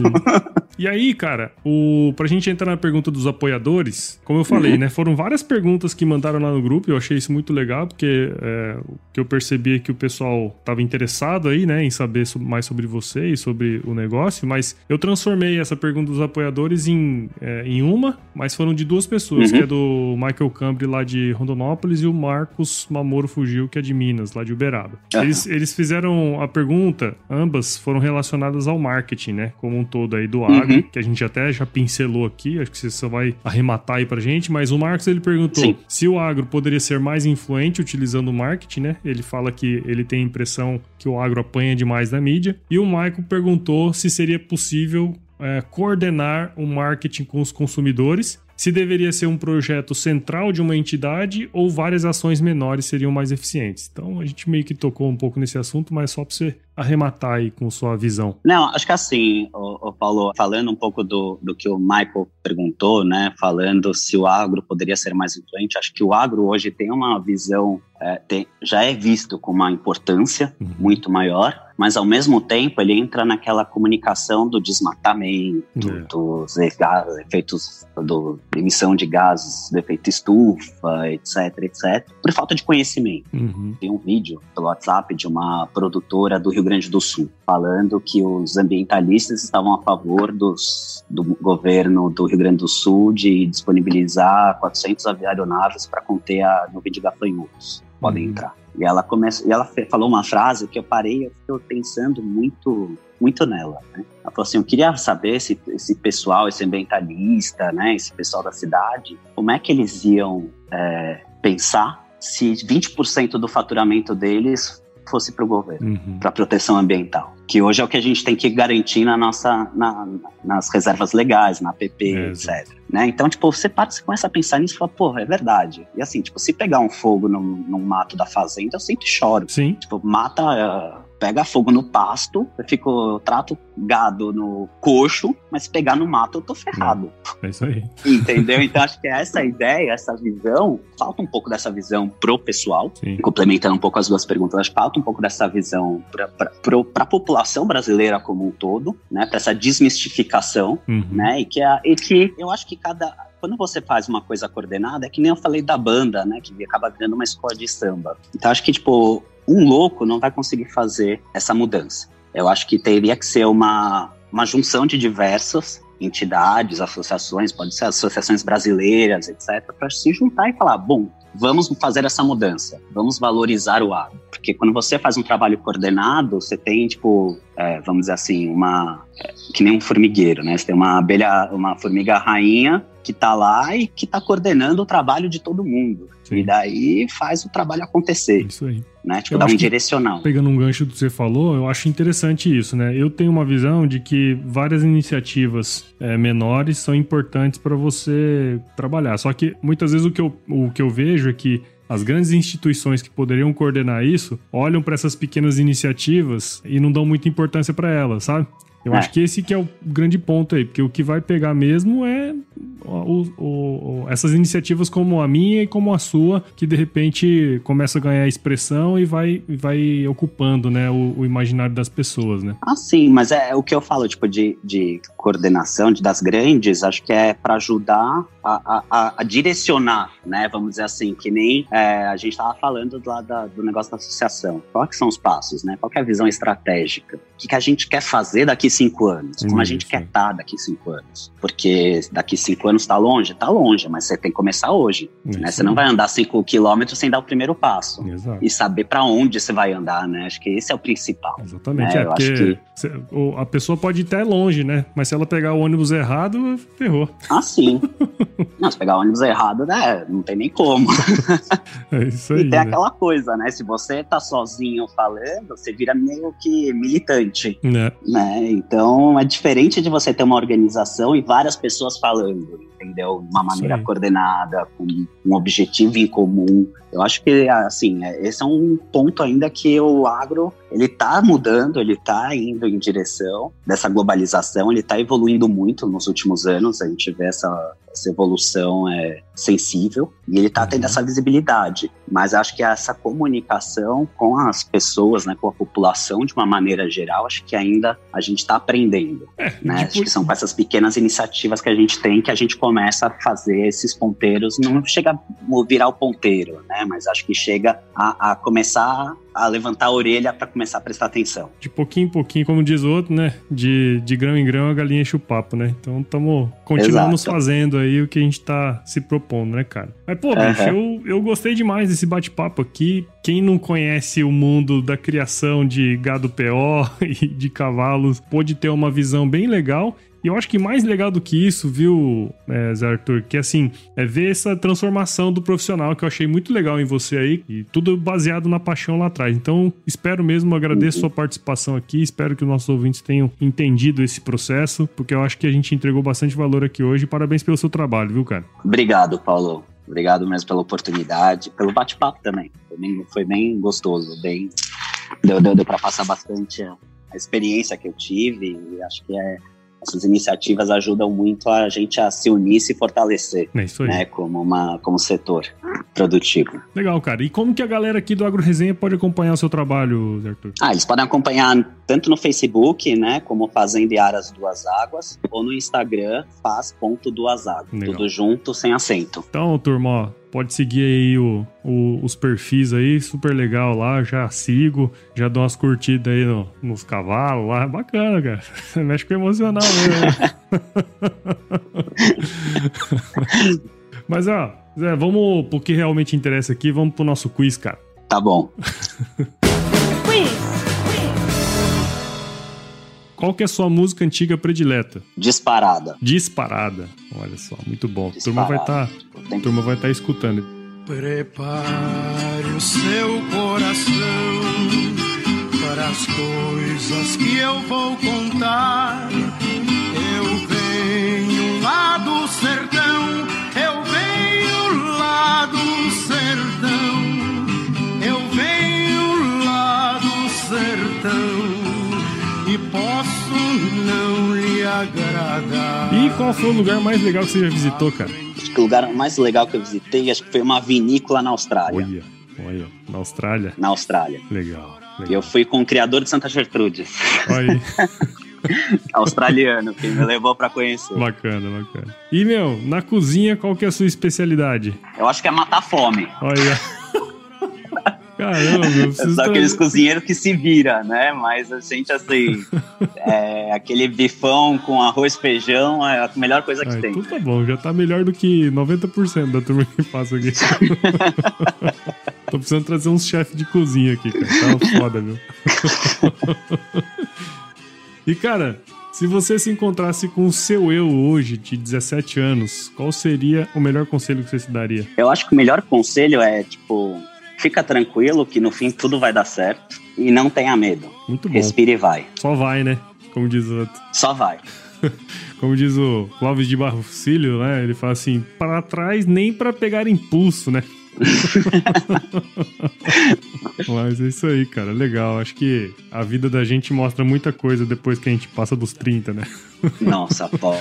E aí, cara, o... pra gente entrar na pergunta dos apoiadores, como eu falei, Uhum. né? Foram várias perguntas que mandaram lá no grupo, eu achei isso muito legal, porque é, o que eu percebi é que o pessoal tava interessado aí, né, em saber mais sobre você e sobre o negócio, mas eu transformei essa pergunta dos apoiadores em, é, em uma, mas foram de duas pessoas, Uhum. que é do Michael Cambri lá de Rondonópolis e o Marcos Mamoro Fugiu, que é de Minas, lá de Uberaba. Aham. Eles, eles fizeram a pergunta, ambas foram relacionadas ao marketing, né? Como um todo aí do agro, Uhum. que a gente até já pincelou aqui, acho que você só vai arrematar aí pra gente, mas o Marcos ele perguntou Sim. se o agro poderia ser mais influente utilizando o marketing, né? Ele fala que ele tem a impressão que o agro apanha demais da mídia. E o Michael perguntou se seria possível é, coordenar o marketing com os consumidores. Se deveria ser um projeto central de uma entidade ou várias ações menores seriam mais eficientes. Então a gente meio que tocou um pouco nesse assunto, mas só para você arrematar aí com sua visão. Não, acho que assim, o, o Paulo, falando um pouco do, do que o Michael perguntou, né? Falando se o agro poderia ser mais influente, acho que o agro hoje tem uma visão, é, tem- já é visto com uma importância Uhum. muito maior, mas ao mesmo tempo ele entra naquela comunicação do desmatamento, É. dos efeitos do emissão de gases do efeito estufa, etc, etc, por falta de conhecimento. Uhum. Tem um vídeo pelo WhatsApp de uma produtora do Rio Grande do Sul falando que os ambientalistas estavam a favor dos, do governo do Rio Grande do Sul de disponibilizar 400 aeronaves para conter a nuvem de gafanhotos. Podem Uhum. entrar. E ela começa, e ela falou uma frase que eu parei, eu fiquei pensando muito, muito nela. Né? Ela falou assim: eu queria saber se esse pessoal, esse ambientalista, né, esse pessoal da cidade, como é que eles iam é, pensar se 20% do faturamento deles fosse para o governo, Uhum. para proteção ambiental, que hoje é o que a gente tem que garantir na nossa, na- nas reservas legais, na APP, É, etc. Né? Então, tipo, você, parte, você começa a pensar nisso e fala, porra, é verdade. E assim, tipo, se pegar um fogo num, num mato da fazenda, eu sempre choro. Sim. Tipo, mata, eh, pega fogo no pasto, eu fico, eu trato gado no coxo, mas se pegar no mato eu tô ferrado. É isso aí. Entendeu? Então acho que essa ideia, essa visão, falta um pouco dessa visão pro pessoal, Sim. complementando um pouco as duas perguntas, acho que falta um pouco dessa visão para a população brasileira como um todo, né? Para essa desmistificação, Uhum. né? E que, a, e que eu acho que cada quando você faz uma coisa coordenada, é que nem eu falei da banda, né? Que acaba virando uma escola de samba. Então acho que tipo um louco não vai conseguir fazer essa mudança. Eu acho que teria que ser uma uma junção de diversas entidades, associações, pode ser associações brasileiras, etc, para se juntar e falar, bom, vamos fazer essa mudança, vamos valorizar o agro. Porque quando você faz um trabalho coordenado, você tem, tipo, é, vamos dizer assim, uma. É, que nem um formigueiro, né? Você tem uma abelha, uma formiga rainha que tá lá e que tá coordenando o trabalho de todo mundo. Sim. E daí faz o trabalho acontecer. Isso aí. Né? Tipo, eu dá um direcional. Pegando um gancho do que você falou, eu acho interessante isso, né? Eu tenho uma visão de que várias iniciativas é, menores são importantes para você trabalhar. Só que muitas vezes o que, eu, o que eu vejo é que as grandes instituições que poderiam coordenar isso olham para essas pequenas iniciativas e não dão muita importância para elas, sabe? Eu é. acho que esse que é o grande ponto aí, porque o que vai pegar mesmo é o, o, o, essas iniciativas como a minha e como a sua, que de repente começa a ganhar expressão e vai, vai ocupando né, o, imaginário das pessoas, né? Ah, sim, mas é o que eu falo, tipo, de, de coordenação de, das grandes, acho que é para ajudar a, a, a, direcionar, né? Vamos dizer assim, que nem é, a gente estava falando lá da, do negócio da associação. Qual que são os passos, né? Qual que é a visão estratégica? O que, que a gente quer fazer daqui cinco anos? Como a gente quer estar tá daqui cinco anos? Porque daqui cinco anos está longe? Está longe, mas você tem que começar hoje. Né? Você não vai andar cinco quilômetros sem dar o primeiro passo. Exato. E saber para onde você vai andar, né? Acho que esse é o principal. Exatamente. Né? É, porque que... a pessoa pode ir até longe, né? Mas se ela pegar o ônibus errado, ferrou. Ah, sim. <laughs> não, se pegar o ônibus errado, né? Não tem nem como. <laughs> é isso aí. E tem né? aquela coisa, né? Se você tá sozinho falando, você vira meio que militante. É. Né? Então é diferente de você ter uma organização e várias pessoas falando, entendeu? De uma maneira coordenada, com um objetivo em comum. Eu acho que, assim, é, esse é um ponto ainda que o agro, ele tá mudando, ele tá indo em direção dessa globalização, ele tá evoluindo muito nos últimos anos, a gente vê essa, essa evolução é, sensível e ele está tendo uhum. essa visibilidade. Mas acho que essa comunicação com as pessoas, né, com a população de uma maneira geral, acho que ainda a gente está aprendendo. É, né? Acho que são com essas pequenas iniciativas que a gente tem que a gente começa a fazer esses ponteiros, não chega a virar o ponteiro, né? Mas acho que chega a, a começar a levantar a orelha para começar a prestar atenção. De pouquinho em pouquinho, como diz o outro, né? De, de grão em grão a galinha enche o papo, né? Então estamos continuamos Exato. fazendo aí o que a gente está se propondo, né, cara? Mas, pô, uhum. bicho, eu, eu gostei demais desse bate-papo aqui. Quem não conhece o mundo da criação de gado PO <laughs> e de cavalos pode ter uma visão bem legal. E eu acho que mais legal do que isso, viu, é, Zé Arthur, que assim, é ver essa transformação do profissional que eu achei muito legal em você aí, e tudo baseado na paixão lá atrás. Então, espero mesmo, agradeço sua participação aqui, espero que os nossos ouvintes tenham entendido esse processo, porque eu acho que a gente entregou bastante valor aqui hoje. Parabéns pelo seu trabalho, viu, cara? Obrigado, Paulo. Obrigado mesmo pela oportunidade, pelo bate-papo também. Foi bem, foi bem gostoso, bem deu, deu, deu para passar bastante a experiência que eu tive e acho que é essas iniciativas ajudam muito a gente a se unir e se fortalecer, é isso aí. né, como uma como setor produtivo. Legal, cara. E como que a galera aqui do Agro Resenha pode acompanhar o seu trabalho, Arthur? Ah, eles podem acompanhar tanto no Facebook, né, como Fazenda e Aras Duas Águas, ou no Instagram, faz.duaságuas. Tudo junto, sem acento. Então, turma, ó, Pode seguir aí o, o, os perfis aí, super legal lá, já sigo, já dou umas curtidas aí no, nos cavalos lá, bacana, cara. <laughs> Mexe com emocional mesmo. <laughs> Mas ó, Zé, vamos pro que realmente interessa aqui, vamos pro nosso quiz, cara. Tá bom. <laughs> Qual que é a sua música antiga predileta? Disparada. Disparada. Olha só, muito bom. A turma vai estar tá, turma vai estar tá escutando. Prepare o seu coração para as coisas que eu vou contar. Eu venho lá do sertão, E qual foi o lugar mais legal que você já visitou, cara? Acho que o lugar mais legal que eu visitei, acho que foi uma vinícola na Austrália. Olha, olha, na Austrália? Na Austrália. Legal. legal. Eu fui com o criador de Santa Gertrude. Olha <laughs> Australiano, que me levou para conhecer. Bacana, bacana. E, meu, na cozinha, qual que é a sua especialidade? Eu acho que é matar fome. Olha. Caramba, tra... aqueles cozinheiros que se vira, né? Mas a gente, assim, <laughs> é, aquele bifão com arroz e feijão é a melhor coisa que ah, tem. Então tá bom, já tá melhor do que 90% da turma que passa aqui. <laughs> Tô precisando trazer uns chefes de cozinha aqui, cara. Tá foda, viu? <laughs> e, cara, se você se encontrasse com o seu eu hoje, de 17 anos, qual seria o melhor conselho que você se daria? Eu acho que o melhor conselho é, tipo, fica tranquilo que no fim tudo vai dar certo e não tenha medo. Muito bom. Respire e vai. Só vai, né? Como diz o outro. Só vai. <laughs> Como diz o Clóvis de Barrocílio, né? Ele fala assim: para trás nem para pegar impulso, né? <laughs> Mas é isso aí, cara. Legal. Acho que a vida da gente mostra muita coisa depois que a gente passa dos 30, né? Nossa, pô,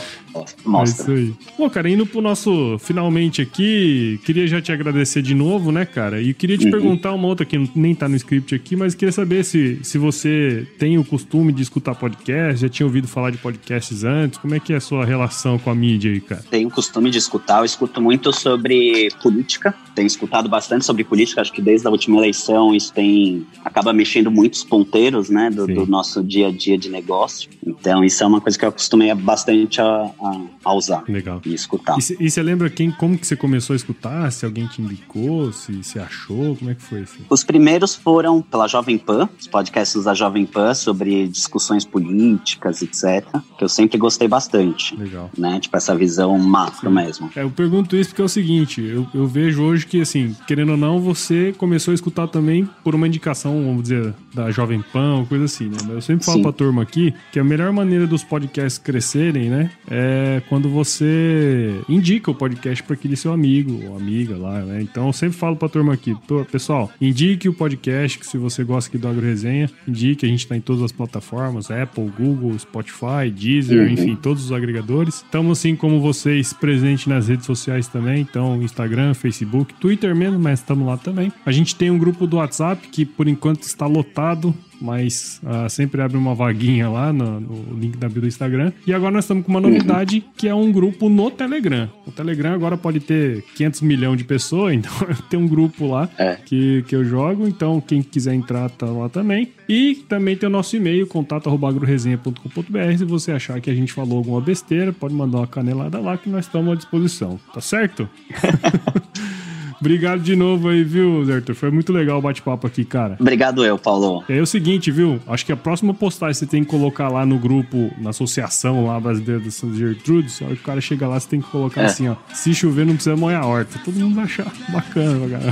mostra. É isso aí. Bom, cara, indo pro nosso finalmente aqui, queria já te agradecer de novo, né, cara? E queria te uhum. perguntar uma outra que nem tá no script aqui, mas queria saber se, se você tem o costume de escutar podcast, já tinha ouvido falar de podcasts antes, como é que é a sua relação com a mídia aí, cara? Tenho o costume de escutar, eu escuto muito sobre política, tenho escutado bastante sobre política, acho que desde a última eleição isso tem acaba mexendo muitos ponteiros, né, do, do, nosso dia a dia de negócio. Então isso é uma coisa que eu acostumei bastante a, a, a usar Legal. e escutar. E você lembra quem, como que você começou a escutar? Se alguém te indicou, se você achou, como é que foi? Assim? Os primeiros foram pela Jovem Pan, os podcasts da Jovem Pan sobre discussões políticas, etc. Que eu sempre gostei bastante. Legal. Né? Tipo essa visão macro Sim. mesmo. É, eu pergunto isso porque é o seguinte, eu, eu vejo hoje que assim, querendo ou não, você começou a escutar também por uma indicação, vamos dizer, da Jovem Pan, coisa assim, né? Mas eu sempre falo Sim. pra turma aqui que a melhor maneira dos podcasts crescerem, né? É quando você indica o podcast para aquele seu amigo ou amiga lá, né? Então eu sempre falo pra turma aqui, pessoal, indique o podcast, que se você gosta aqui do Agro Resenha, indique, a gente tá em todas as plataformas, Apple, Google, Spotify, Deezer, uhum. enfim, todos os agregadores. Estamos assim como vocês presentes nas redes sociais também, então Instagram, Facebook, Twitter mesmo, mas estamos lá também. A gente tem um grupo do WhatsApp que por enquanto está lotado, mas uh, sempre abre uma vaguinha lá no, no, link da bio do Instagram. E agora nós estamos com uma novidade que é um grupo no Telegram. O Telegram agora pode ter 500 milhões de pessoas, <laughs> então tem um grupo lá é. que, que eu jogo. Então quem quiser entrar tá lá também. E também tem o nosso e-mail, contato.agroresenha.com.br. Se você achar que a gente falou alguma besteira, pode mandar uma canelada lá que nós estamos à disposição. Tá certo? <laughs> Obrigado de novo aí, viu, Zertor? Foi muito legal o bate-papo aqui, cara. Obrigado eu, Paulo. É o seguinte, viu? Acho que a próxima postagem você tem que colocar lá no grupo, na associação lá brasileira do São Gertrudes. A hora que o cara chega lá, você tem que colocar é. assim, ó. Se chover, não precisa molhar a horta. Todo mundo vai achar bacana, <laughs> cara.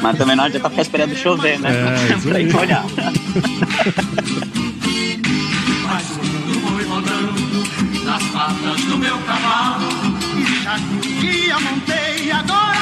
Mas também não adianta ficar esperando chover, né? É, isso <laughs> aí. olhar. <laughs> que dia montei, agora.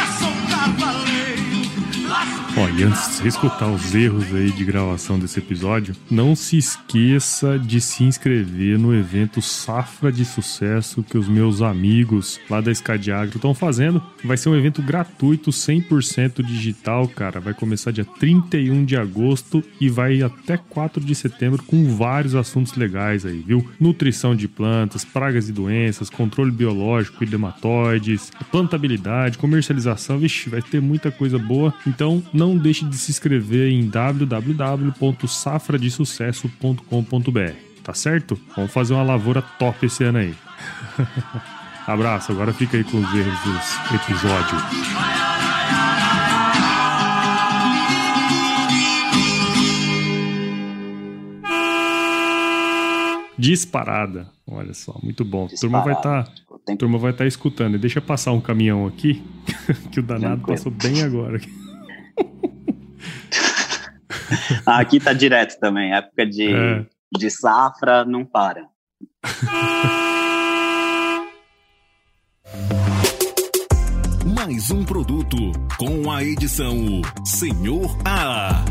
Ó, e antes de escutar os erros aí de gravação desse episódio, não se esqueça de se inscrever no evento Safra de Sucesso que os meus amigos lá da Escadiagro estão fazendo. Vai ser um evento gratuito, 100% digital, cara. Vai começar dia 31 de agosto e vai até 4 de setembro com vários assuntos legais aí, viu? Nutrição de plantas, pragas e doenças, controle biológico e dermatóides, plantabilidade, comercialização, vixe, vai ter muita coisa boa. Então, não deixe de se inscrever em www.safradesucesso.com.br, tá certo? Vamos fazer uma lavoura top esse ano aí. <laughs> Abraço, agora fica aí com os erros dos episódios. Disparada. Olha só, muito bom. Disparada. Turma vai estar tá, turma vai estar tá escutando. Deixa passar um caminhão aqui, <laughs> que o danado passou bem agora. <laughs> Aqui tá direto também. Época de, é. de safra não para. <laughs> Mais um produto com a edição Senhor A.